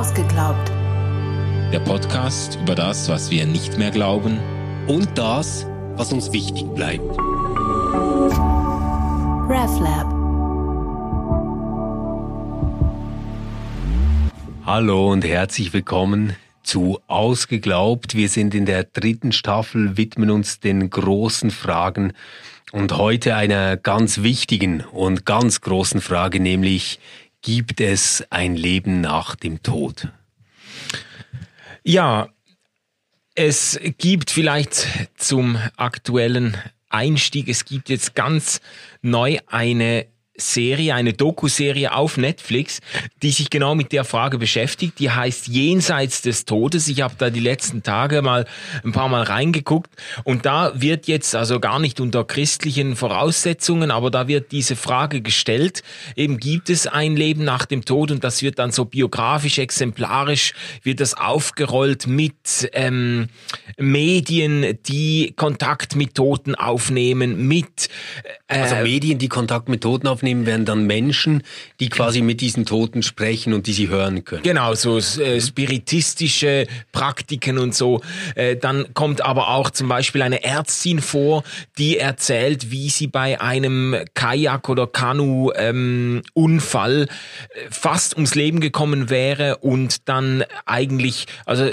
Ausgeglaubt. Der Podcast über das, was wir nicht mehr glauben und das, was uns wichtig bleibt. RefLab. Hallo und herzlich willkommen zu Ausgeglaubt. Wir sind in der dritten Staffel, widmen uns den großen Fragen und heute einer ganz wichtigen und ganz großen Frage, nämlich gibt es ein Leben nach dem Tod? Ja, es gibt vielleicht zum aktuellen Einstieg, es gibt jetzt ganz neu eine Serie, eine Doku-Serie auf Netflix, die sich genau mit der Frage beschäftigt. Die heißt Jenseits des Todes. Ich habe da die letzten Tage mal ein paar Mal reingeguckt und da wird jetzt also gar nicht unter christlichen Voraussetzungen, aber da wird diese Frage gestellt, eben gibt es ein Leben nach dem Tod und das wird dann so biografisch, exemplarisch, wird das aufgerollt mit ähm, Medien, die Kontakt mit Toten aufnehmen, mit äh, also Medien, die Kontakt mit Toten aufnehmen aufnehmen, werden dann Menschen, die quasi mit diesen Toten sprechen und die sie hören können. Genau, so äh, spiritistische Praktiken und so. Äh, dann kommt aber auch zum Beispiel eine Ärztin vor, die erzählt, wie sie bei einem Kajak- oder Kanu-Unfall ähm, fast ums Leben gekommen wäre und dann eigentlich also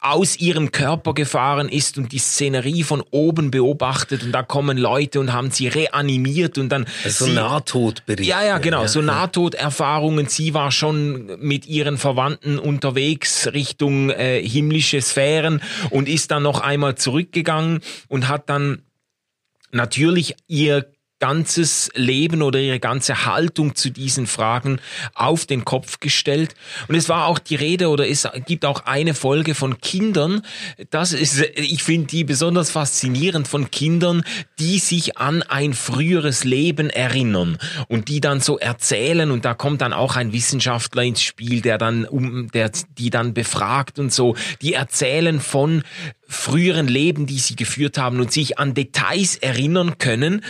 aus ihrem Körper gefahren ist und die Szenerie von oben beobachtet und da kommen Leute und haben sie reanimiert und dann also sie, Nahtod Nahtoderfahrungsberichte. Ja, ja, genau. So Nahtoderfahrungen. Sie war schon mit ihren Verwandten unterwegs Richtung äh, himmlische Sphären und ist dann noch einmal zurückgegangen und hat dann natürlich ihr ganzes Leben oder ihre ganze Haltung zu diesen Fragen auf den Kopf gestellt. Und es war auch die Rede oder es gibt auch eine Folge von Kindern. Das ist, ich finde die besonders faszinierend von Kindern, die sich an ein früheres Leben erinnern und die dann so erzählen und da kommt dann auch ein Wissenschaftler ins Spiel, der dann um, der die dann befragt und so. Die erzählen von früheren Leben, die sie geführt haben und sich an Details erinnern können,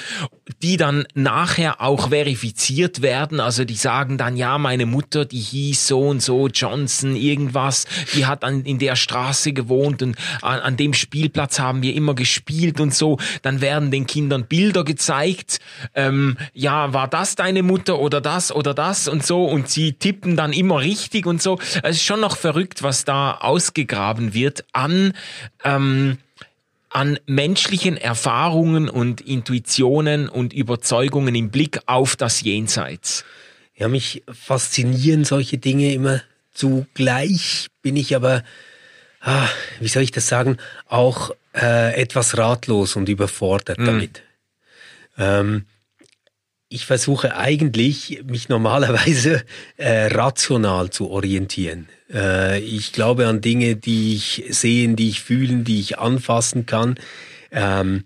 die dann nachher auch verifiziert werden. Also die sagen dann, ja, meine Mutter, die hieß so und so, Johnson, irgendwas, die hat an, in der Straße gewohnt und an, an dem Spielplatz haben wir immer gespielt und so. Dann werden den Kindern Bilder gezeigt. Ähm, ja, war das deine Mutter oder das oder das und so und sie tippen dann immer richtig und so. Es ist schon noch verrückt, was da ausgegraben wird an ähm, an menschlichen Erfahrungen und Intuitionen und Überzeugungen im Blick auf das Jenseits. Ja, mich faszinieren solche Dinge immer zugleich, bin ich aber, ah, wie soll ich das sagen, auch äh, etwas ratlos und überfordert mhm. damit. Ähm, ich versuche eigentlich, mich normalerweise äh, rational zu orientieren. Äh, ich glaube an Dinge, die ich sehen, die ich fühlen, die ich anfassen kann. Ähm,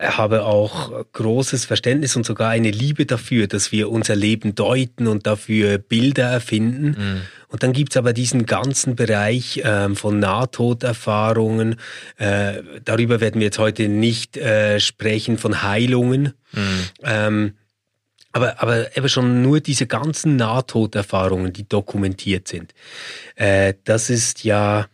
habe auch großes Verständnis und sogar eine Liebe dafür, dass wir unser Leben deuten und dafür Bilder erfinden. Mhm. Und dann gibt's aber diesen ganzen Bereich ähm, von Nahtoderfahrungen. Äh, darüber werden wir jetzt heute nicht äh, sprechen, von Heilungen. Mhm. Ähm, aber, aber eben schon nur diese ganzen Nahtoderfahrungen, die dokumentiert sind, äh, das ist ja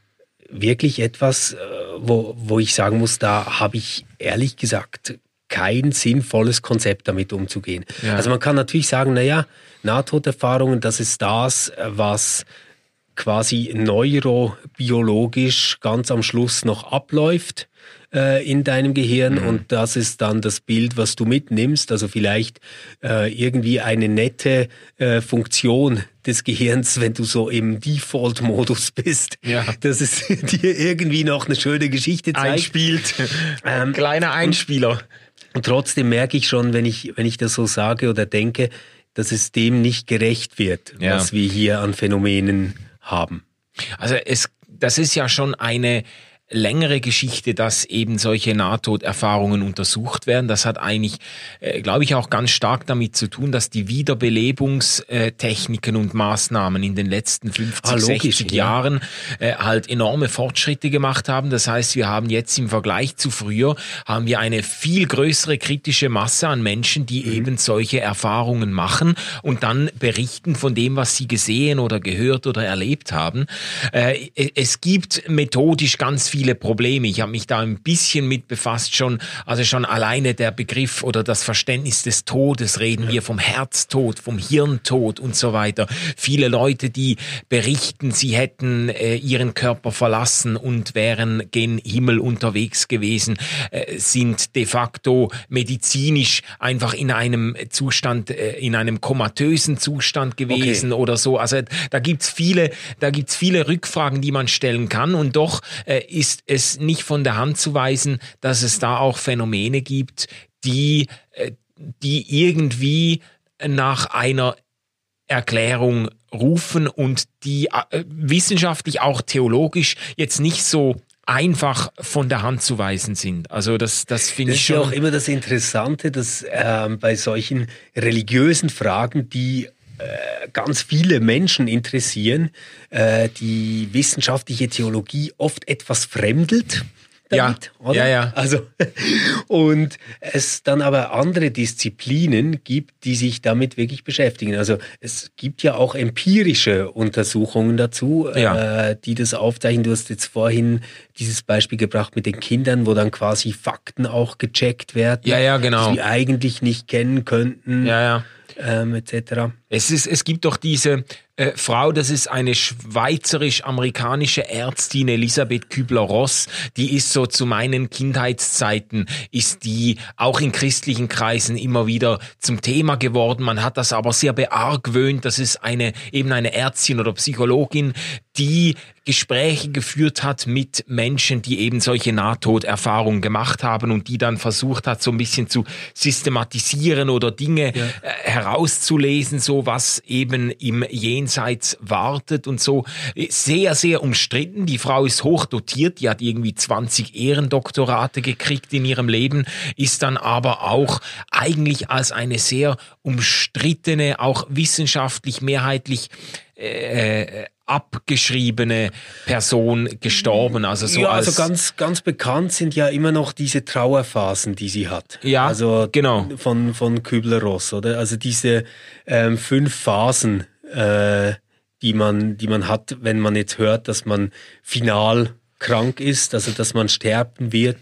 wirklich etwas, äh, wo, wo ich sagen muss, da habe ich ehrlich gesagt kein sinnvolles Konzept damit umzugehen. Ja. Also man kann natürlich sagen, naja, Nahtoderfahrungen, das ist das, was quasi neurobiologisch ganz am Schluss noch abläuft äh, in deinem Gehirn mhm. und das ist dann das Bild, was du mitnimmst. Also vielleicht äh, irgendwie eine nette äh, Funktion des Gehirns, wenn du so im Default-Modus bist, ja. dass es dir irgendwie noch eine schöne Geschichte zeigt. Einspielt. Ähm, Kleiner Einspieler. Und trotzdem merke ich schon, wenn ich, wenn ich das so sage oder denke, dass es dem nicht gerecht wird, ja. was wir hier an Phänomenen haben. Also es, das ist ja schon eine längere Geschichte, dass eben solche Nahtoderfahrungen untersucht werden. Das hat eigentlich, äh, glaube ich, auch ganz stark damit zu tun, dass die Wiederbelebungstechniken und Maßnahmen in den letzten 50, ah, logisch, 60 ja. Jahren äh, halt enorme Fortschritte gemacht haben. Das heißt, wir haben jetzt im Vergleich zu früher, haben wir eine viel größere kritische Masse an Menschen, die mhm. eben solche Erfahrungen machen und dann berichten von dem, was sie gesehen oder gehört oder erlebt haben. Äh, es gibt methodisch ganz viele Probleme. Ich habe mich da ein bisschen mit befasst schon. Also schon alleine der Begriff oder das Verständnis des Todes reden wir vom Herztod, vom Hirntod und so weiter. Viele Leute, die berichten, sie hätten äh, ihren Körper verlassen und wären gen Himmel unterwegs gewesen, äh, sind de facto medizinisch einfach in einem Zustand, äh, in einem komatösen Zustand gewesen okay. oder so. Also da gibt's viele, da gibt's viele Rückfragen, die man stellen kann und doch äh, ist ist es nicht von der Hand zu weisen, dass es da auch Phänomene gibt, die, äh, die irgendwie nach einer Erklärung rufen und die äh, wissenschaftlich, auch theologisch jetzt nicht so einfach von der Hand zu weisen sind. Also das, das finde ich schon. Das ist ja auch immer das Interessante, dass ähm, bei solchen religiösen Fragen, die äh, ganz viele Menschen interessieren, äh, die wissenschaftliche Theologie oft etwas fremdelt. Damit, ja, oder? ja, ja. Also, und es dann aber andere Disziplinen gibt, die sich damit wirklich beschäftigen. Also es gibt ja auch empirische Untersuchungen dazu, ja. äh, die das aufzeichnen. Du hast jetzt vorhin dieses Beispiel gebracht mit den Kindern, wo dann quasi Fakten auch gecheckt werden, ja, ja, genau. die sie eigentlich nicht kennen könnten. Ja, ja ähm, etc. Es, ist, es gibt doch diese äh, Frau, das ist eine schweizerisch-amerikanische Ärztin, Elisabeth Kübler-Ross, die ist so zu meinen Kindheitszeiten, ist die auch in christlichen Kreisen immer wieder zum Thema geworden. Man hat das aber sehr beargwöhnt. Das ist eine, eben eine Ärztin oder Psychologin, die Gespräche geführt hat mit Menschen, die eben solche Nahtoderfahrungen gemacht haben und die dann versucht hat, so ein bisschen zu systematisieren oder Dinge ja. äh, herauszulesen, so was eben im Jenseits wartet und so. Sehr, sehr umstritten. Die Frau ist hoch dotiert, die hat irgendwie 20 Ehrendoktorate gekriegt in ihrem Leben, ist dann aber auch eigentlich als eine sehr umstrittene, auch wissenschaftlich mehrheitlich äh, äh abgeschriebene Person gestorben. Also so ja, als also ganz, ganz bekannt sind ja immer noch diese Trauerphasen, die sie hat. Ja, also genau. Von, von Kübler-Ross, oder? Also diese ähm, fünf Phasen, äh, die man, die man hat, wenn man jetzt hört, dass man final krank ist, also dass man sterben wird.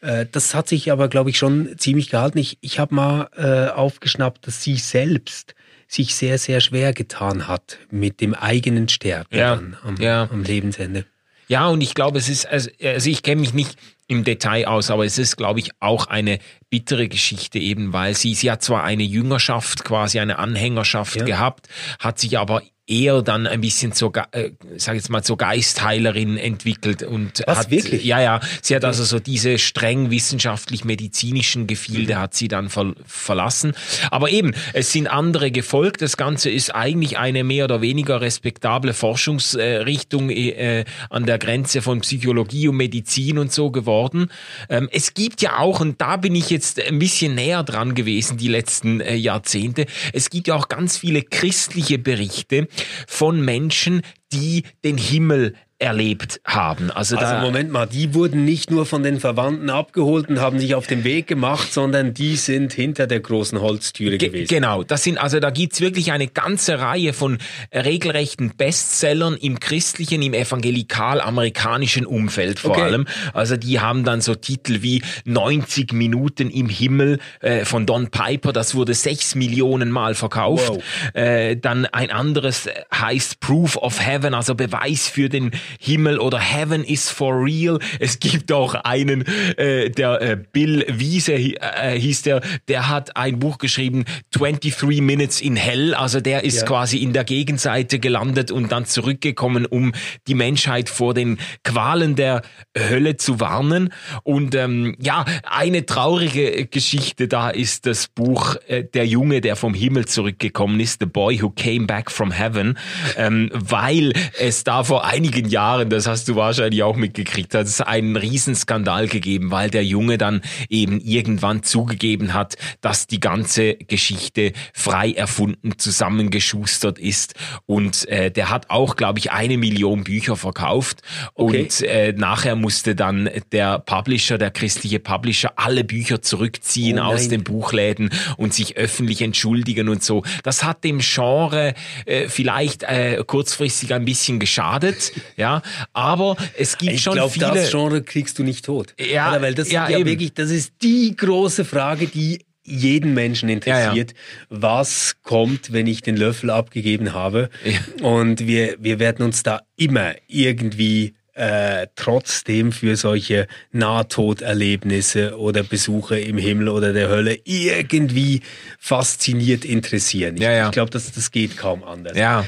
Äh, das hat sich aber, glaube ich, schon ziemlich gehalten. Ich, ich habe mal äh, aufgeschnappt, dass sie selbst sich sehr, sehr schwer getan hat mit dem eigenen Sterben ja, am, ja. am Lebensende. Ja, und ich glaube, es ist, also, also ich kenne mich nicht im Detail aus, aber es ist, glaube ich, auch eine bittere Geschichte eben, weil sie, sie hat zwar eine Jüngerschaft, quasi eine Anhängerschaft ja. gehabt, hat sich aber eher dann ein bisschen zur, äh, sag jetzt mal, zur Geistheilerin entwickelt und Was, hat wirklich? ja ja, sie hat also so diese streng wissenschaftlich-medizinischen Gefilde mhm. hat sie dann ver verlassen. Aber eben, es sind andere gefolgt. Das Ganze ist eigentlich eine mehr oder weniger respektable Forschungsrichtung äh, an der Grenze von Psychologie und Medizin und so geworden. Ähm, es gibt ja auch, und da bin ich jetzt ein bisschen näher dran gewesen die letzten äh, Jahrzehnte, es gibt ja auch ganz viele christliche Berichte, von Menschen, die den Himmel erlebt haben. Also, also Moment mal, die wurden nicht nur von den Verwandten abgeholt und haben sich auf den Weg gemacht, sondern die sind hinter der großen Holztüre gewesen. Genau, das sind also da gibt's wirklich eine ganze Reihe von regelrechten Bestsellern im christlichen, im evangelikal-amerikanischen Umfeld vor okay. allem. Also die haben dann so Titel wie 90 Minuten im Himmel äh, von Don Piper, das wurde sechs Millionen Mal verkauft. Wow. Äh, dann ein anderes heißt Proof of Heaven, also Beweis für den Himmel oder Heaven is for real. Es gibt auch einen, äh, der äh, Bill Wiese äh, hieß der, der hat ein Buch geschrieben, 23 Minutes in Hell. Also der ist ja. quasi in der Gegenseite gelandet und dann zurückgekommen, um die Menschheit vor den Qualen der Hölle zu warnen. Und ähm, ja, eine traurige Geschichte da ist das Buch äh, Der Junge, der vom Himmel zurückgekommen ist, The Boy Who Came Back from Heaven, ähm, weil es da vor einigen Jahren Jahren, das hast du wahrscheinlich auch mitgekriegt, hat es einen Riesenskandal gegeben, weil der Junge dann eben irgendwann zugegeben hat, dass die ganze Geschichte frei erfunden, zusammengeschustert ist. Und äh, der hat auch, glaube ich, eine Million Bücher verkauft. Okay. Und äh, nachher musste dann der Publisher, der christliche Publisher, alle Bücher zurückziehen oh aus den Buchläden und sich öffentlich entschuldigen und so. Das hat dem Genre äh, vielleicht äh, kurzfristig ein bisschen geschadet, ja. Aber es gibt ich schon glaub, viele. Das Genre kriegst du nicht tot. Ja, Oder? weil das ja, ja wirklich, das ist die große Frage, die jeden Menschen interessiert, ja, ja. was kommt, wenn ich den Löffel abgegeben habe. Ja. Und wir, wir werden uns da immer irgendwie äh, trotzdem für solche Nahtoderlebnisse oder Besuche im Himmel oder der Hölle irgendwie fasziniert interessieren. Ich, ja, ich glaube, das, das geht kaum anders. Ja.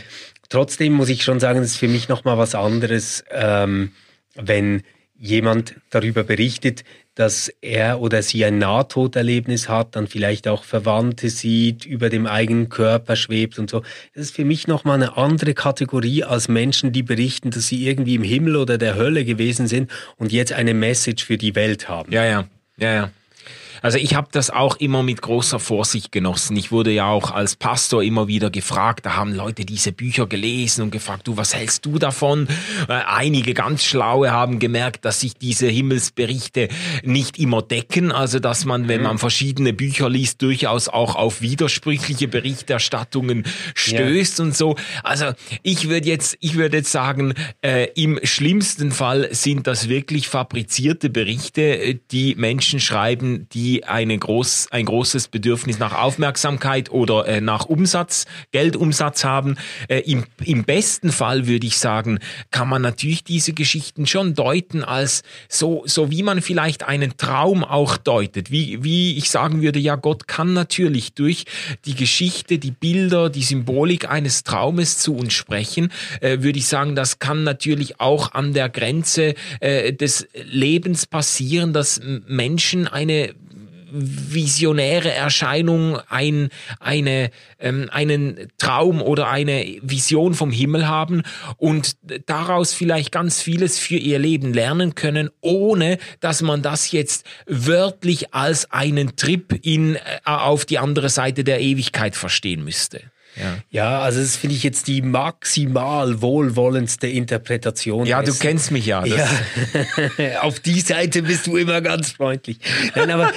Trotzdem muss ich schon sagen, es ist für mich nochmal was anderes, ähm, wenn jemand darüber berichtet, dass er oder sie ein Nahtoderlebnis hat, dann vielleicht auch Verwandte sieht, über dem eigenen Körper schwebt und so. Das ist für mich nochmal eine andere Kategorie als Menschen, die berichten, dass sie irgendwie im Himmel oder der Hölle gewesen sind und jetzt eine Message für die Welt haben. Ja, ja, ja, ja. Also ich habe das auch immer mit großer Vorsicht genossen. Ich wurde ja auch als Pastor immer wieder gefragt, da haben Leute diese Bücher gelesen und gefragt, du, was hältst du davon? Äh, einige ganz Schlaue haben gemerkt, dass sich diese Himmelsberichte nicht immer decken, also dass man, wenn man verschiedene Bücher liest, durchaus auch auf widersprüchliche Berichterstattungen stößt ja. und so. Also ich würde jetzt, ich würde jetzt sagen, äh, im schlimmsten Fall sind das wirklich fabrizierte Berichte, äh, die Menschen schreiben, die die eine groß, ein großes Bedürfnis nach Aufmerksamkeit oder äh, nach Umsatz, Geldumsatz haben. Äh, im, Im besten Fall würde ich sagen, kann man natürlich diese Geschichten schon deuten als so, so wie man vielleicht einen Traum auch deutet. Wie, wie ich sagen würde, ja, Gott kann natürlich durch die Geschichte, die Bilder, die Symbolik eines Traumes zu uns sprechen, äh, würde ich sagen, das kann natürlich auch an der Grenze äh, des Lebens passieren, dass Menschen eine visionäre Erscheinung, ein, eine, ähm, einen Traum oder eine Vision vom Himmel haben und daraus vielleicht ganz vieles für ihr Leben lernen können, ohne dass man das jetzt wörtlich als einen Trip in, äh, auf die andere Seite der Ewigkeit verstehen müsste. Ja. ja, also das finde ich jetzt die maximal wohlwollendste Interpretation. Ja, du kennst mich ja. ja. Auf die Seite bist du immer ganz freundlich. Nein, aber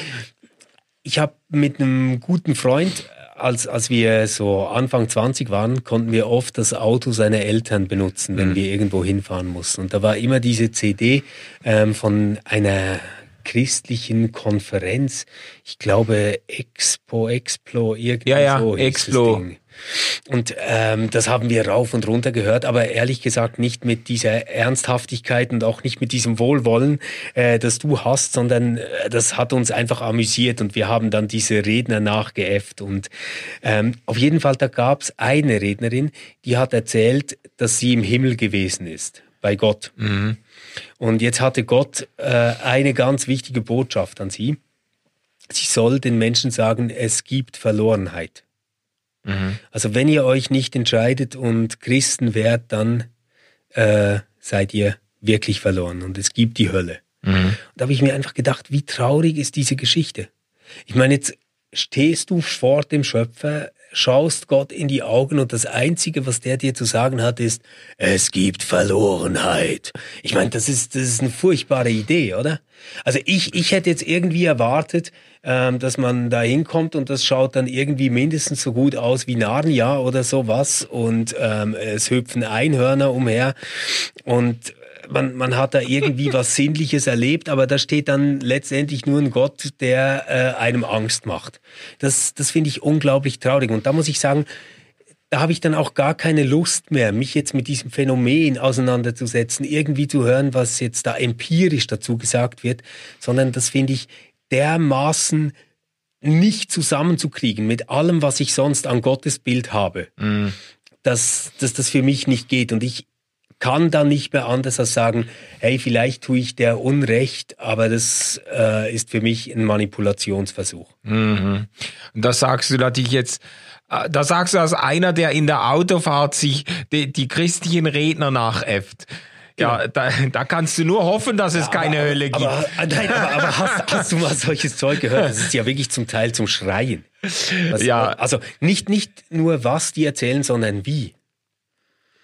ich habe mit einem guten Freund, als, als wir so Anfang 20 waren, konnten wir oft das Auto seiner Eltern benutzen, wenn mhm. wir irgendwo hinfahren mussten. Und da war immer diese CD ähm, von einer christlichen Konferenz. Ich glaube Expo, Explo, irgendwie ja, ja, so. Explo. Und ähm, das haben wir rauf und runter gehört, aber ehrlich gesagt nicht mit dieser Ernsthaftigkeit und auch nicht mit diesem Wohlwollen, äh, das du hast, sondern äh, das hat uns einfach amüsiert und wir haben dann diese Redner nachgeäfft. Und ähm, auf jeden Fall, da gab es eine Rednerin, die hat erzählt, dass sie im Himmel gewesen ist, bei Gott. Mhm. Und jetzt hatte Gott äh, eine ganz wichtige Botschaft an sie. Sie soll den Menschen sagen, es gibt Verlorenheit. Mhm. Also wenn ihr euch nicht entscheidet und Christen werdet, dann äh, seid ihr wirklich verloren und es gibt die Hölle. Mhm. Und da habe ich mir einfach gedacht, wie traurig ist diese Geschichte. Ich meine, jetzt stehst du vor dem Schöpfer, schaust Gott in die Augen und das Einzige, was der dir zu sagen hat, ist, es gibt Verlorenheit. Ich meine, das ist, das ist eine furchtbare Idee, oder? Also ich, ich hätte jetzt irgendwie erwartet, ähm, dass man da hinkommt und das schaut dann irgendwie mindestens so gut aus wie Narnia oder sowas und ähm, es hüpfen Einhörner umher und man, man hat da irgendwie was Sinnliches erlebt, aber da steht dann letztendlich nur ein Gott, der äh, einem Angst macht. Das, das finde ich unglaublich traurig. Und da muss ich sagen, da habe ich dann auch gar keine Lust mehr, mich jetzt mit diesem Phänomen auseinanderzusetzen, irgendwie zu hören, was jetzt da empirisch dazu gesagt wird, sondern das finde ich dermaßen nicht zusammenzukriegen mit allem, was ich sonst an Gottesbild habe, mm. dass, dass das für mich nicht geht. Und ich kann dann nicht mehr anders als sagen, hey, vielleicht tue ich der Unrecht, aber das äh, ist für mich ein Manipulationsversuch. Mhm. Und das sagst du natürlich jetzt, äh, da sagst du als einer, der in der Autofahrt sich die, die christlichen Redner nachäfft. ja, genau. da, da kannst du nur hoffen, dass es aber, keine Hölle gibt. Aber, nein, aber, aber hast, hast, du mal solches Zeug gehört? Das ist ja wirklich zum Teil zum Schreien. Was, ja. Also nicht, nicht nur was die erzählen, sondern wie.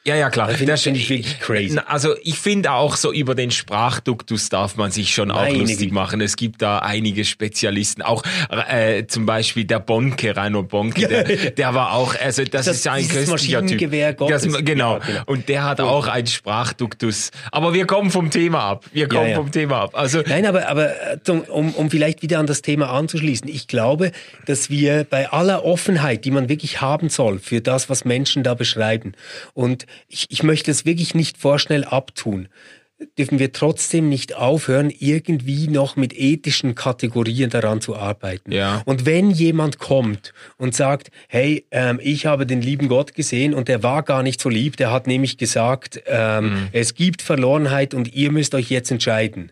Ja, ja, klar. Das finde ich wirklich crazy. Also ich finde auch so über den Sprachduktus darf man sich schon auch Meine lustig Güte. machen. Es gibt da einige Spezialisten, auch äh, zum Beispiel der Bonke, Rainer Bonke, der, der war auch, also das, das ist ja ein köstlicher Typ. Das, genau. Genau. Und der hat auch einen Sprachduktus. Aber wir kommen vom Thema ab. Wir kommen ja, ja. vom Thema ab. Also Nein, aber, aber um, um vielleicht wieder an das Thema anzuschließen. Ich glaube, dass wir bei aller Offenheit, die man wirklich haben soll für das, was Menschen da beschreiben und ich, ich möchte es wirklich nicht vorschnell abtun dürfen wir trotzdem nicht aufhören, irgendwie noch mit ethischen Kategorien daran zu arbeiten. Ja. Und wenn jemand kommt und sagt, hey, ähm, ich habe den lieben Gott gesehen und der war gar nicht so lieb, der hat nämlich gesagt, ähm, mhm. es gibt Verlorenheit und ihr müsst euch jetzt entscheiden.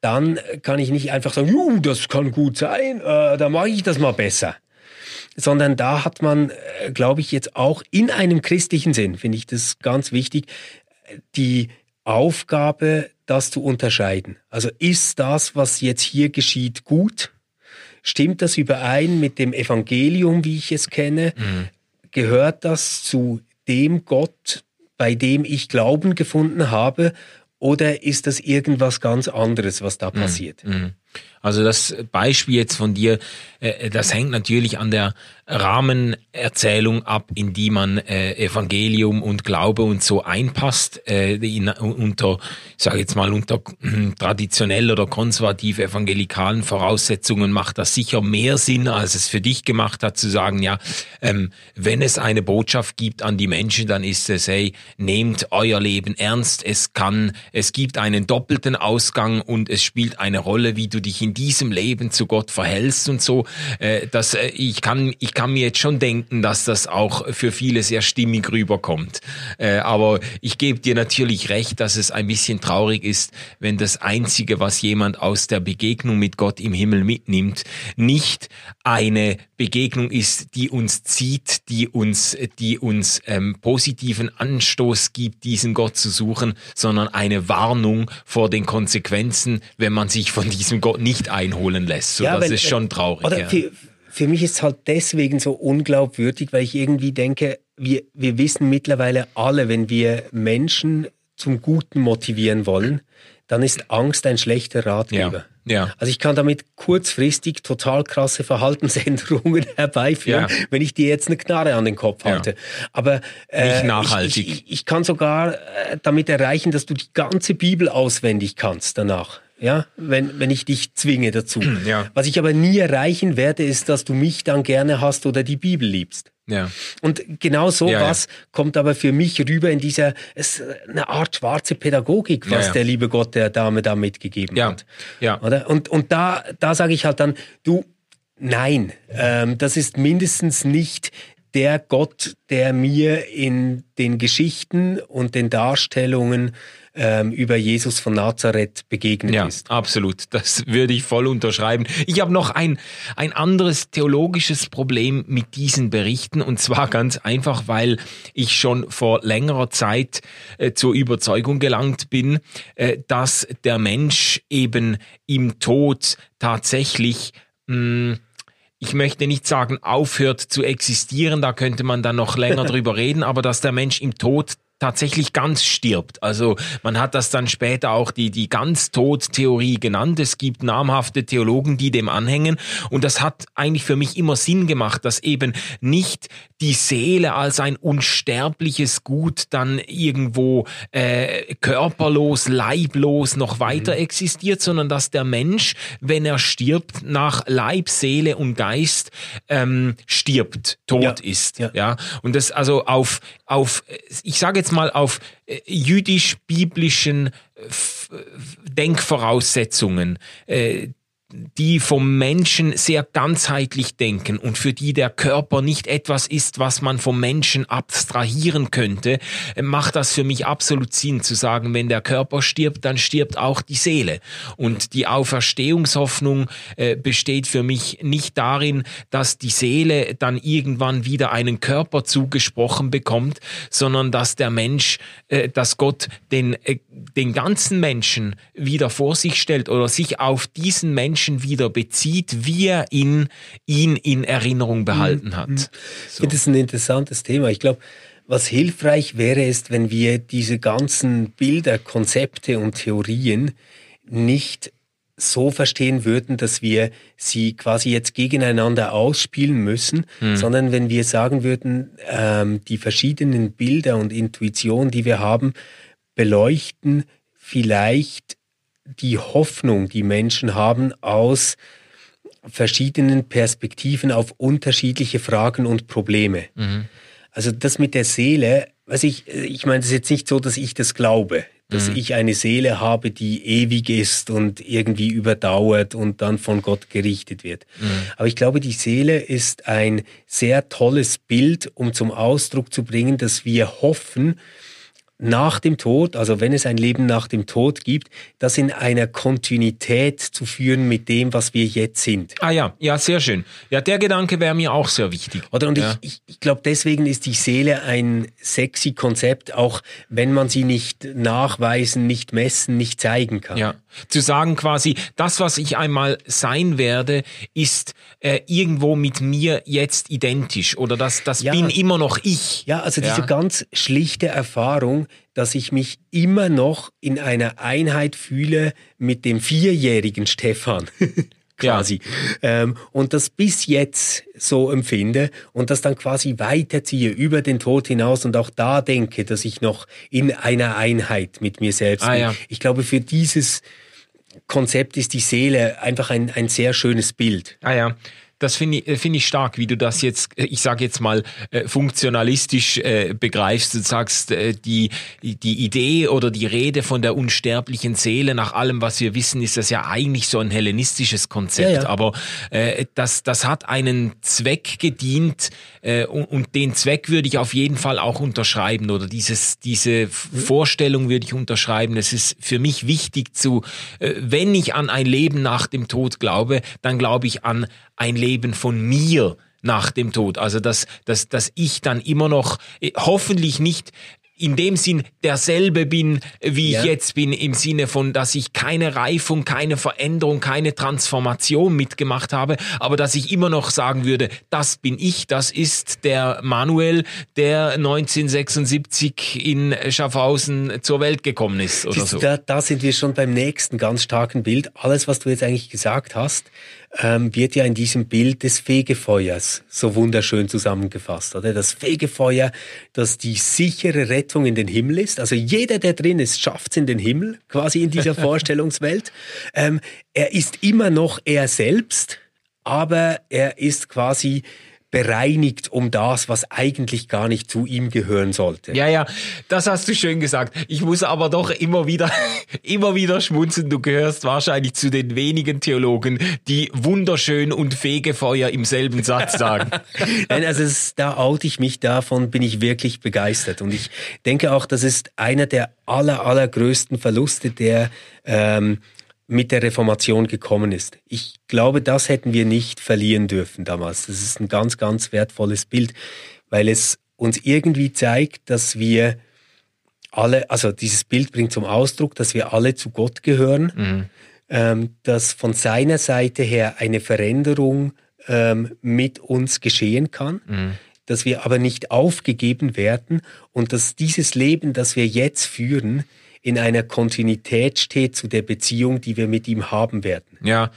Dann kann ich nicht einfach sagen, das kann gut sein, äh, da mache ich das mal besser sondern da hat man, äh, glaube ich, jetzt auch in einem christlichen Sinn, finde ich das ganz wichtig, die Aufgabe, das zu unterscheiden. Also ist das, was jetzt hier geschieht, gut? Stimmt das überein mit dem Evangelium, wie ich es kenne? Mhm. Gehört das zu dem Gott, bei dem ich Glauben gefunden habe? Oder ist das irgendwas ganz anderes, was da mhm. passiert? Mhm. Also das Beispiel jetzt von dir, äh, das hängt natürlich an der Rahmenerzählung ab, in die man äh, Evangelium und Glaube und so einpasst, äh, in, unter, ich sage jetzt mal, unter äh, traditionell oder konservativ evangelikalen Voraussetzungen macht das sicher mehr Sinn, als es für dich gemacht hat, zu sagen, ja, ähm, wenn es eine Botschaft gibt an die Menschen, dann ist es, hey, nehmt euer Leben ernst, es kann, es gibt einen doppelten Ausgang und es spielt eine Rolle, wie du dich in diesem Leben zu Gott verhältst und so, äh, dass äh, ich kann, ich kann mir jetzt schon denken, dass das auch für viele sehr stimmig rüberkommt. Äh, aber ich gebe dir natürlich recht, dass es ein bisschen traurig ist, wenn das Einzige, was jemand aus der Begegnung mit Gott im Himmel mitnimmt, nicht eine Begegnung ist, die uns zieht, die uns, die uns ähm, positiven Anstoß gibt, diesen Gott zu suchen, sondern eine Warnung vor den Konsequenzen, wenn man sich von diesem Gott nicht einholen lässt. So, ja, das wenn, ist schon traurig. Oder ja. für, für mich ist es halt deswegen so unglaubwürdig, weil ich irgendwie denke, wir, wir wissen mittlerweile alle, wenn wir Menschen zum Guten motivieren wollen, dann ist Angst ein schlechter Ratgeber. Ja. Ja. Also ich kann damit kurzfristig total krasse Verhaltensänderungen herbeiführen, ja. wenn ich dir jetzt eine Knarre an den Kopf halte. Aber äh, nicht nachhaltig. Ich, ich, ich, kann sogar äh, damit erreichen, dass du die ganze Bibel auswendig kannst danach. Ja, wenn, wenn ich dich zwinge dazu. Ja. Was ich aber nie erreichen werde, ist, dass du mich dann gerne hast oder die Bibel liebst. Ja. Und genau so ja, was ja. kommt aber für mich rüber in dieser, es ist eine Art schwarze Pädagogik, was der liebe Gott der Dame da mitgegeben hat. Ja. Oder? Und, und da, da sage ich halt dann, du, nein, ähm, das ist mindestens nicht der Gott, der mir in den Geschichten und den Darstellungen ähm, über Jesus von Nazareth begegnet ja, ist. Absolut, das würde ich voll unterschreiben. Ich habe noch ein, ein anderes theologisches Problem mit diesen Berichten und zwar ganz einfach, weil ich schon vor längerer Zeit äh, zur Überzeugung gelangt bin, äh, dass der Mensch eben im Tod tatsächlich mh, hm, ich möchte nicht sagen, aufhört zu existieren, da könnte man dann noch länger drüber reden, aber dass der Mensch im Tod tatsächlich ganz stirbt. Also man hat das dann später auch die, die Ganztod-Theorie genannt. Es gibt namhafte Theologen, die dem anhängen. Und das hat eigentlich für mich immer Sinn gemacht, dass eben nicht die Seele als ein unsterbliches Gut dann irgendwo äh, körperlos, leiblos noch weiter mhm. existiert, sondern dass der Mensch, wenn er stirbt, nach Leib, Seele und Geist ähm, stirbt, tot ja. ist. Ja. ja. Und das also auf, auf ich sage jetzt mal auf äh, jüdisch-biblischen äh, Denkvoraussetzungen. Äh, die vom Menschen sehr ganzheitlich denken und für die der Körper nicht etwas ist, was man vom Menschen abstrahieren könnte, macht das für mich absolut Sinn zu sagen, wenn der Körper stirbt, dann stirbt auch die Seele. Und die Auferstehungshoffnung äh, besteht für mich nicht darin, dass die Seele dann irgendwann wieder einen Körper zugesprochen bekommt, sondern dass der Mensch, äh, dass Gott den, äh, den ganzen Menschen wieder vor sich stellt oder sich auf diesen Menschen wieder bezieht, wie er ihn, ihn in Erinnerung behalten hat. Mhm. So. Ich finde das ein interessantes Thema. Ich glaube, was hilfreich wäre, ist, wenn wir diese ganzen Bilder, Konzepte und Theorien nicht so verstehen würden, dass wir sie quasi jetzt gegeneinander ausspielen müssen, mhm. sondern wenn wir sagen würden, ähm, die verschiedenen Bilder und Intuitionen, die wir haben, beleuchten vielleicht die Hoffnung, die Menschen haben, aus verschiedenen Perspektiven auf unterschiedliche Fragen und Probleme. Mhm. Also das mit der Seele, was ich, ich meine, es ist jetzt nicht so, dass ich das glaube, dass mhm. ich eine Seele habe, die ewig ist und irgendwie überdauert und dann von Gott gerichtet wird. Mhm. Aber ich glaube, die Seele ist ein sehr tolles Bild, um zum Ausdruck zu bringen, dass wir hoffen, nach dem Tod, also wenn es ein Leben nach dem Tod gibt, das in einer Kontinuität zu führen mit dem, was wir jetzt sind. Ah ja, ja, sehr schön. Ja, der Gedanke wäre mir auch sehr wichtig. Oder und ja. ich, ich glaube, deswegen ist die Seele ein sexy Konzept, auch wenn man sie nicht nachweisen, nicht messen, nicht zeigen kann. Ja, zu sagen quasi, das, was ich einmal sein werde, ist äh, irgendwo mit mir jetzt identisch oder das, das ja. bin immer noch ich. Ja, also diese ja. ganz schlichte Erfahrung, dass ich mich immer noch in einer Einheit fühle mit dem vierjährigen Stefan. quasi. Ja. Ähm, und das bis jetzt so empfinde und das dann quasi weiterziehe über den Tod hinaus und auch da denke, dass ich noch in einer Einheit mit mir selbst ah, bin. Ja. Ich glaube, für dieses Konzept ist die Seele einfach ein, ein sehr schönes Bild. Ah ja das finde ich, äh, find ich stark, wie du das jetzt, äh, ich sage jetzt mal, äh, funktionalistisch begreifst. Du sagst, die, die Idee oder die Rede von der unsterblichen Seele, nach allem, was wir wissen, ist das ja eigentlich so ein hellenistisches Konzept. Ja, ja. Aber äh, das, das hat einen Zweck gedient äh, und, und, den Zweck würde ich auf jeden Fall auch unterschreiben oder dieses, diese mhm. Vorstellung würde ich unterschreiben. Es ist für mich wichtig zu, äh, wenn ich an ein Leben nach dem Tod glaube, dann glaube ich an ein Leben von mir nach dem Tod. Also dass, dass, dass ich dann immer noch äh, hoffentlich nicht in dem Sinn derselbe bin, wie ja. ich jetzt bin, im Sinne von, dass ich keine Reifung, keine Veränderung, keine Transformation mitgemacht habe, aber dass ich immer noch sagen würde, das bin ich, das ist der Manuel, der 1976 in Schaffhausen zur Welt gekommen ist oder so. Da, da sind wir schon beim nächsten ganz starken Bild. Alles, was du jetzt eigentlich gesagt hast, ähm, wird ja in diesem Bild des Fegefeuers so wunderschön zusammengefasst, oder? Das Fegefeuer, das die sichere Rettung in den Himmel ist. Also jeder, der drin ist, schafft es in den Himmel, quasi in dieser Vorstellungswelt. Ähm, er ist immer noch er selbst, aber er ist quasi bereinigt um das, was eigentlich gar nicht zu ihm gehören sollte. Ja, ja, das hast du schön gesagt. Ich muss aber doch immer wieder, immer wieder schmunzeln. Du gehörst wahrscheinlich zu den wenigen Theologen, die wunderschön und Fegefeuer im selben Satz sagen. Nein, also es, da oute ich mich, davon bin ich wirklich begeistert. Und ich denke auch, das ist einer der aller, allergrößten Verluste der ähm, mit der Reformation gekommen ist. Ich glaube, das hätten wir nicht verlieren dürfen damals. Das ist ein ganz, ganz wertvolles Bild, weil es uns irgendwie zeigt, dass wir alle, also dieses Bild bringt zum Ausdruck, dass wir alle zu Gott gehören, mhm. ähm, dass von seiner Seite her eine Veränderung ähm, mit uns geschehen kann. Mhm dass wir aber nicht aufgegeben werden und dass dieses Leben, das wir jetzt führen, in einer Kontinuität steht zu der Beziehung, die wir mit ihm haben werden. Ja,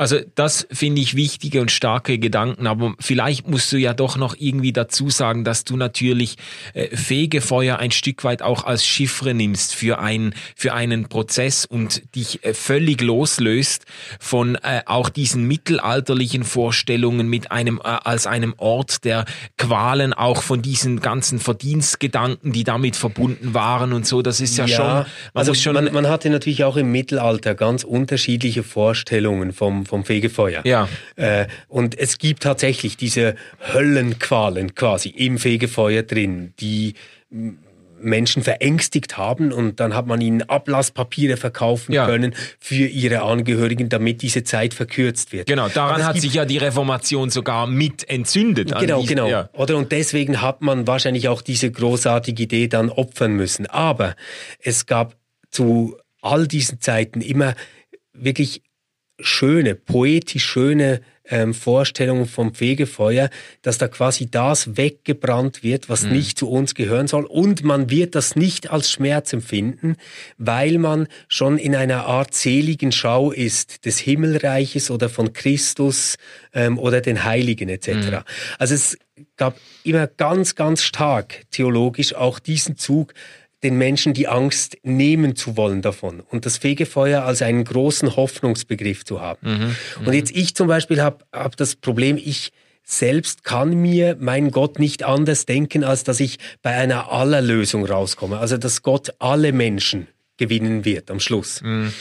also das finde ich wichtige und starke Gedanken, aber vielleicht musst du ja doch noch irgendwie dazu sagen, dass du natürlich äh, Fegefeuer ein Stück weit auch als Chiffre nimmst für, ein, für einen Prozess und dich äh, völlig loslöst von äh, auch diesen mittelalterlichen Vorstellungen mit einem äh, als einem Ort der Qualen, auch von diesen ganzen Verdienstgedanken, die damit verbunden waren und so. Das ist ja, ja schon, man also schon. Man, man hatte natürlich auch im Mittelalter ganz unterschiedliche Vorstellungen vom vom Fegefeuer. Ja. Äh, und es gibt tatsächlich diese Höllenqualen quasi im Fegefeuer drin, die Menschen verängstigt haben und dann hat man ihnen Ablasspapiere verkaufen ja. können für ihre Angehörigen, damit diese Zeit verkürzt wird. Genau, daran hat sich ja die Reformation sogar mit entzündet. Genau, genau. Ja. Oder und deswegen hat man wahrscheinlich auch diese großartige Idee dann opfern müssen. Aber es gab zu all diesen Zeiten immer wirklich schöne, poetisch schöne ähm, Vorstellungen vom Fegefeuer, dass da quasi das weggebrannt wird, was mhm. nicht zu uns gehören soll. Und man wird das nicht als Schmerz empfinden, weil man schon in einer Art seligen Schau ist des Himmelreiches oder von Christus ähm, oder den Heiligen etc. Mhm. Also es gab immer ganz, ganz stark theologisch auch diesen Zug, den Menschen die Angst nehmen zu wollen davon und das Fegefeuer als einen großen Hoffnungsbegriff zu haben. Mhm, und mhm. jetzt ich zum Beispiel habe hab das Problem, ich selbst kann mir mein Gott nicht anders denken, als dass ich bei einer Allerlösung rauskomme. Also dass Gott alle Menschen gewinnen wird am Schluss. Mm, mm.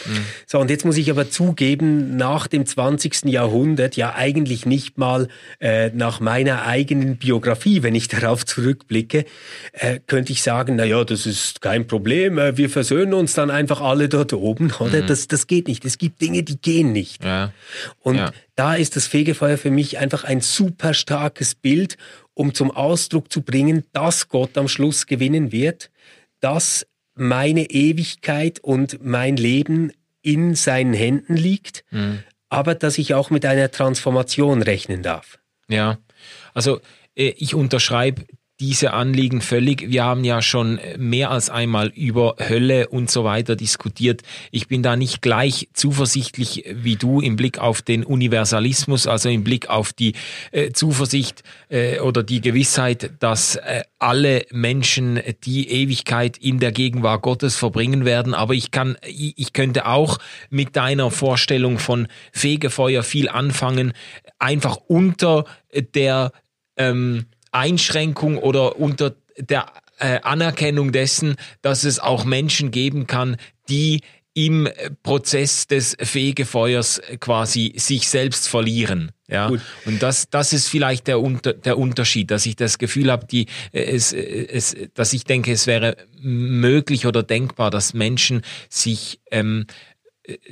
So, und jetzt muss ich aber zugeben, nach dem 20. Jahrhundert, ja eigentlich nicht mal äh, nach meiner eigenen Biografie, wenn ich darauf zurückblicke, äh, könnte ich sagen, na ja, das ist kein Problem, äh, wir versöhnen uns dann einfach alle dort oben, oder? Mm. Das, das geht nicht. Es gibt Dinge, die gehen nicht. Ja. Und ja. da ist das Fegefeuer für mich einfach ein super starkes Bild, um zum Ausdruck zu bringen, dass Gott am Schluss gewinnen wird, dass meine Ewigkeit und mein Leben in seinen Händen liegt, mhm. aber dass ich auch mit einer Transformation rechnen darf. Ja, also äh, ich unterschreibe diese Anliegen völlig. Wir haben ja schon mehr als einmal über Hölle und so weiter diskutiert. Ich bin da nicht gleich zuversichtlich wie du im Blick auf den Universalismus, also im Blick auf die äh, Zuversicht äh, oder die Gewissheit, dass äh, alle Menschen die Ewigkeit in der Gegenwart Gottes verbringen werden. Aber ich kann, ich könnte auch mit deiner Vorstellung von Fegefeuer viel anfangen, einfach unter der ähm, Einschränkung oder unter der äh, Anerkennung dessen, dass es auch Menschen geben kann, die im Prozess des Fegefeuers quasi sich selbst verlieren. Ja, Gut. und das, das ist vielleicht der, Unter, der Unterschied, dass ich das Gefühl habe, die, äh, es, äh, es, dass ich denke, es wäre möglich oder denkbar, dass Menschen sich ähm,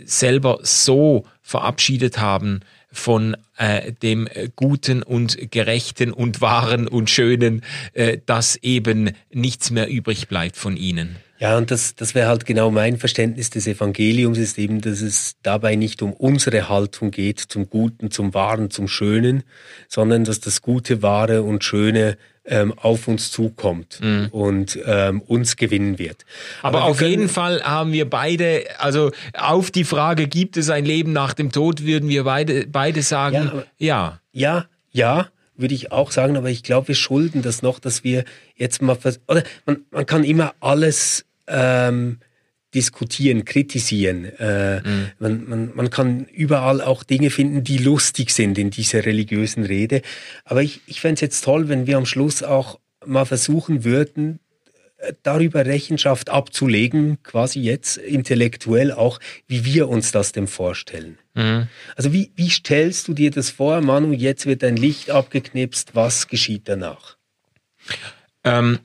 selber so verabschiedet haben von äh, dem Guten und Gerechten und Wahren und Schönen, äh, dass eben nichts mehr übrig bleibt von ihnen. Ja, und das, das wäre halt genau mein Verständnis des Evangeliums, ist eben, dass es dabei nicht um unsere Haltung geht zum Guten, zum Wahren, zum Schönen, sondern dass das Gute, Wahre und Schöne ähm, auf uns zukommt mhm. und ähm, uns gewinnen wird. Aber, Aber auf können, jeden Fall haben wir beide, also auf die Frage, gibt es ein Leben nach dem Tod, würden wir beide, beide sagen, ja. Ja, ja, ja würde ich auch sagen, aber ich glaube, wir schulden das noch, dass wir jetzt mal, oder man, man kann immer alles ähm, diskutieren, kritisieren. Äh, mhm. man, man, man kann überall auch Dinge finden, die lustig sind in dieser religiösen Rede. Aber ich, ich fände es jetzt toll, wenn wir am Schluss auch mal versuchen würden, äh, darüber Rechenschaft abzulegen, quasi jetzt intellektuell auch, wie wir uns das denn vorstellen. Mhm. Also wie, wie stellst du dir das vor, Manu, jetzt wird dein Licht abgeknipst, was geschieht danach? Ähm,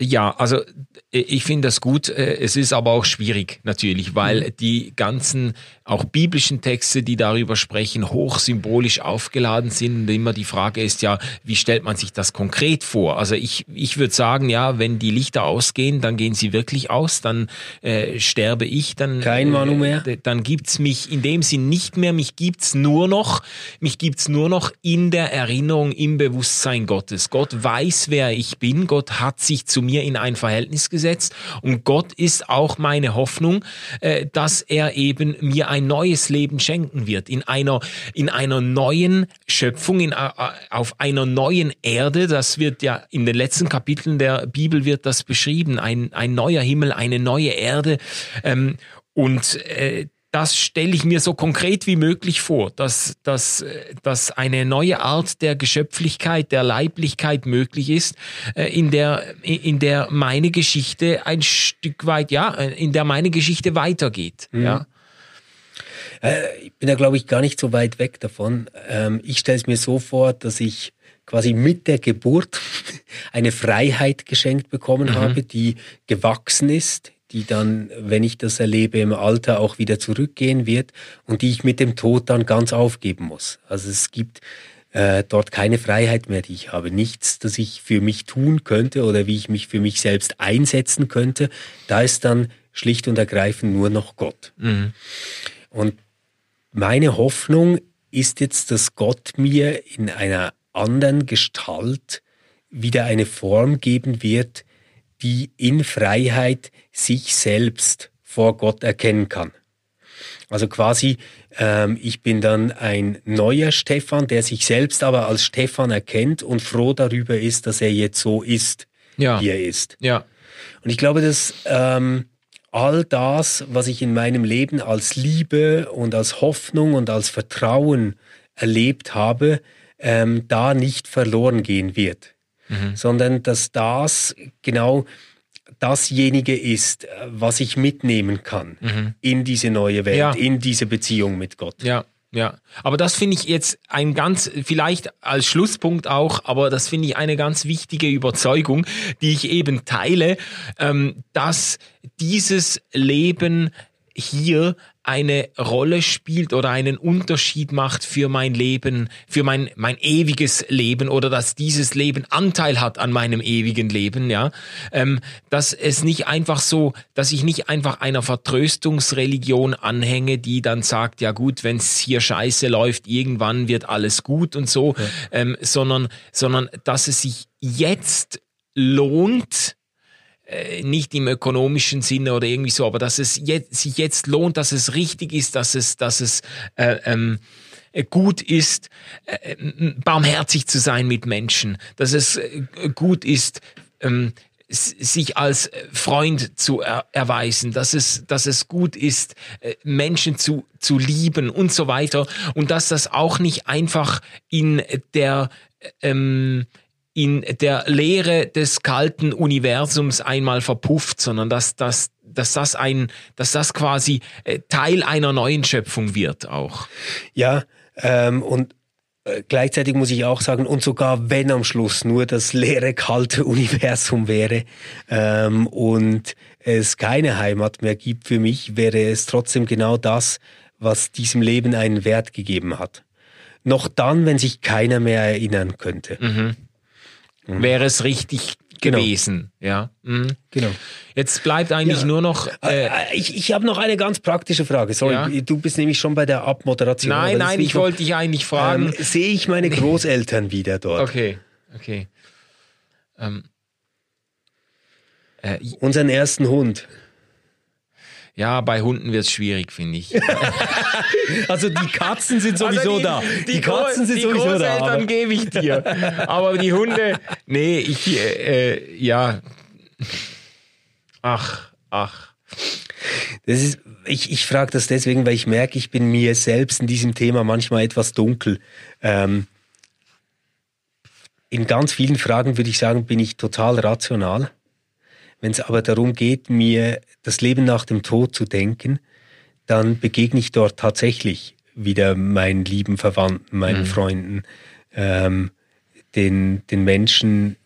ja, also ich finde das gut. Äh, es ist aber auch schwierig natürlich, weil mhm. die ganzen auch biblischen Texte, die darüber sprechen, hoch symbolisch aufgeladen sind. Und immer die Frage ist ja, wie stellt man sich das konkret vor? Also ich, ich würde sagen, ja, wenn die Lichter ausgehen, dann gehen sie wirklich aus, dann äh, sterbe ich, dann kein Manu mehr. Äh, dann gibt's mich in dem Sinn nicht mehr. Mich gibt's nur noch, mich gibt's nur noch in der Erinnerung, im Bewusstsein Gottes. Gott weiß, wer ich bin. Gott hat sich zu mir in ein Verhältnis gesetzt und Gott ist auch meine Hoffnung, äh, dass er eben mir ein neues Leben schenken wird in einer in einer neuen Schöpfung, in, auf einer neuen Erde. Das wird ja in den letzten Kapiteln der Bibel wird das beschrieben. Ein ein neuer Himmel, eine neue Erde. Ähm, und äh, das stelle ich mir so konkret wie möglich vor, dass, dass, dass eine neue Art der Geschöpflichkeit, der Leiblichkeit möglich ist, äh, in der, in der meine Geschichte ein Stück weit, ja, in der meine Geschichte weitergeht. Mhm. Ja. Äh, ich bin da, glaube ich, gar nicht so weit weg davon. Ähm, ich stelle es mir so vor, dass ich quasi mit der Geburt eine Freiheit geschenkt bekommen mhm. habe, die gewachsen ist, die dann, wenn ich das erlebe, im Alter auch wieder zurückgehen wird und die ich mit dem Tod dann ganz aufgeben muss. Also es gibt äh, dort keine Freiheit mehr, die ich habe. Nichts, das ich für mich tun könnte oder wie ich mich für mich selbst einsetzen könnte. Da ist dann schlicht und ergreifend nur noch Gott. Mhm. Und meine Hoffnung ist jetzt, dass Gott mir in einer anderen Gestalt wieder eine Form geben wird, die in Freiheit sich selbst vor Gott erkennen kann. Also quasi, ähm, ich bin dann ein neuer Stefan, der sich selbst aber als Stefan erkennt und froh darüber ist, dass er jetzt so ist, ja. wie er ist. Ja. Und ich glaube, dass ähm, all das, was ich in meinem Leben als Liebe und als Hoffnung und als Vertrauen erlebt habe, ähm, da nicht verloren gehen wird, mhm. sondern dass das genau dasjenige ist, was ich mitnehmen kann mhm. in diese neue Welt, ja. in diese Beziehung mit Gott. Ja. Ja, aber das finde ich jetzt ein ganz, vielleicht als Schlusspunkt auch, aber das finde ich eine ganz wichtige Überzeugung, die ich eben teile, ähm, dass dieses Leben hier eine Rolle spielt oder einen Unterschied macht für mein Leben, für mein, mein ewiges Leben oder dass dieses Leben Anteil hat an meinem ewigen Leben, ja. Ähm, dass es nicht einfach so, dass ich nicht einfach einer Vertröstungsreligion anhänge, die dann sagt, ja gut, wenn es hier scheiße läuft, irgendwann wird alles gut und so, ja. ähm, sondern, sondern dass es sich jetzt lohnt, äh, nicht im ökonomischen Sinne oder irgendwie so, aber dass es jetzt, sich jetzt lohnt, dass es richtig ist, dass es, dass es äh, ähm, äh, gut ist, äh, barmherzig zu sein mit Menschen, dass es äh, gut ist, ähm, sich als Freund zu er erweisen, dass es, dass es gut ist, Menschen zu, zu lieben und so weiter. Und dass das auch nicht einfach in der ähm, in der Lehre des kalten Universums einmal verpufft, sondern dass, dass, dass, das, ein, dass das quasi äh, Teil einer neuen Schöpfung wird auch. Ja, ähm, und äh, gleichzeitig muss ich auch sagen, und sogar wenn am Schluss nur das leere, kalte Universum wäre ähm, und es keine Heimat mehr gibt für mich, wäre es trotzdem genau das, was diesem Leben einen Wert gegeben hat. Noch dann, wenn sich keiner mehr erinnern könnte. Mhm mhm. wäre es richtig genau. gewesen. Ja. Mhm. Genau. Jetzt bleibt eigentlich ja. nur noch. Äh, äh, ich ich habe noch eine ganz praktische Frage. Sorry, ja. du bist nämlich schon bei der Abmoderation. Nein, nein, ich wollte dich eigentlich fragen. Ähm, Sehe ich meine Großeltern wieder dort? Okay, okay. Ähm, äh, Unseren ersten Hund. Ja, bei Hunden wird es schwierig, finde ich. also die Katzen sind sowieso also die, da. Die, die Katzen sind die sowieso Großeltern da. Dann gebe ich dir. Aber die Hunde, nee, ich, äh, äh, ja. Ach, ach. Das ist, ich, ich frage das deswegen, weil ich merke, ich bin mir selbst in diesem Thema manchmal etwas dunkel. Ähm, in ganz vielen Fragen würde ich sagen, bin ich total rational. Wenn es aber darum geht, mir das Leben nach dem Tod zu denken, dann begegne ich dort tatsächlich wieder meinen lieben Verwandten, meinen mhm. Freunden, ähm, den, den Menschen,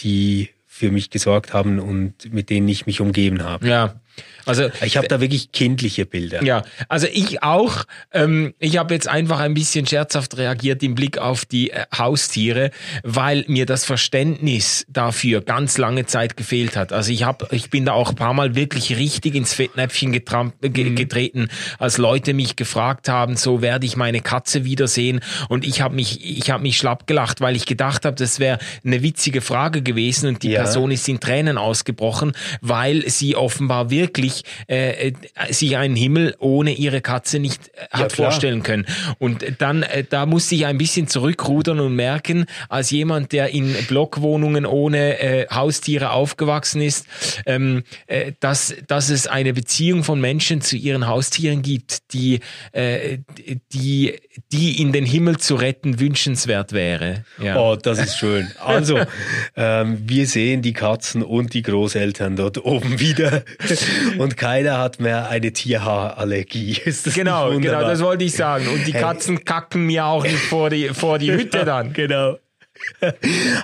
die für mich gesorgt haben und mit denen ich mich umgeben habe. Ja, also ich habe da wirklich kindliche Bilder. Ja, also ich auch. Ähm, ich habe jetzt einfach ein bisschen scherzhaft reagiert im Blick auf die äh, Haustiere, weil mir das Verständnis dafür ganz lange Zeit gefehlt hat. Also ich habe, ich bin da auch ein paar Mal wirklich richtig ins Fettnäpfchen mhm. getreten, als Leute mich gefragt haben, so werde ich meine Katze wiedersehen. Und ich habe mich, ich habe mich schlapp gelacht, weil ich gedacht habe, das wäre eine witzige Frage gewesen und die ja. Person ist in Tränen ausgebrochen, weil sie offenbar wirklich wirklich äh, äh, sich einen Himmel ohne ihre Katze nicht äh, hat klar. vorstellen können. Und dann, äh, da musste ich ein bisschen zurückrudern und merken, als jemand, der in Blockwohnungen ohne äh, Haustiere aufgewachsen ist, ähm, äh, dass, dass es eine Beziehung von Menschen zu ihren Haustieren gibt, die, äh, die, die in den Himmel zu retten wünschenswert wäre. Ja. Oh, das ist schön. Also, ähm, wir sehen die Katzen und die Großeltern dort oben wieder. und keiner hat mehr eine Tierhaarallergie. genau, genau, das wollte ich sagen. Und die Katzen hey. kacken mir auch nicht vor die, vor die Hütte dann. Genau.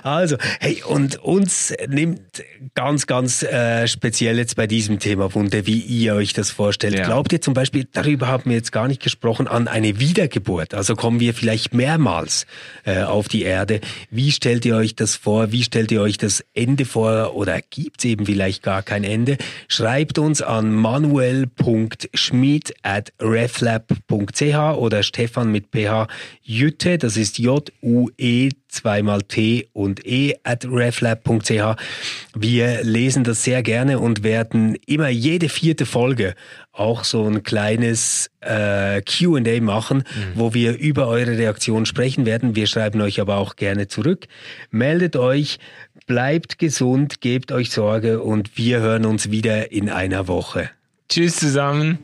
Also, hey, und uns nimmt ganz, ganz äh, speziell jetzt bei diesem Thema Wunder, wie ihr euch das vorstellt. Ja. Glaubt ihr zum Beispiel, darüber haben wir jetzt gar nicht gesprochen, an eine Wiedergeburt? Also kommen wir vielleicht mehrmals äh, auf die Erde. Wie stellt ihr euch das vor? Wie stellt ihr euch das Ende vor? Oder gibt es eben vielleicht gar kein Ende? Schreibt uns an manuel.schmied at reflab.ch oder Stefan mit ph Jütte, das ist J-U-E zweimal T und E at reflab.ch. Wir lesen das sehr gerne und werden immer jede vierte Folge auch so ein kleines äh, QA machen, mhm. wo wir über eure Reaktion sprechen werden. Wir schreiben euch aber auch gerne zurück. Meldet euch, bleibt gesund, gebt euch Sorge und wir hören uns wieder in einer Woche. Tschüss zusammen.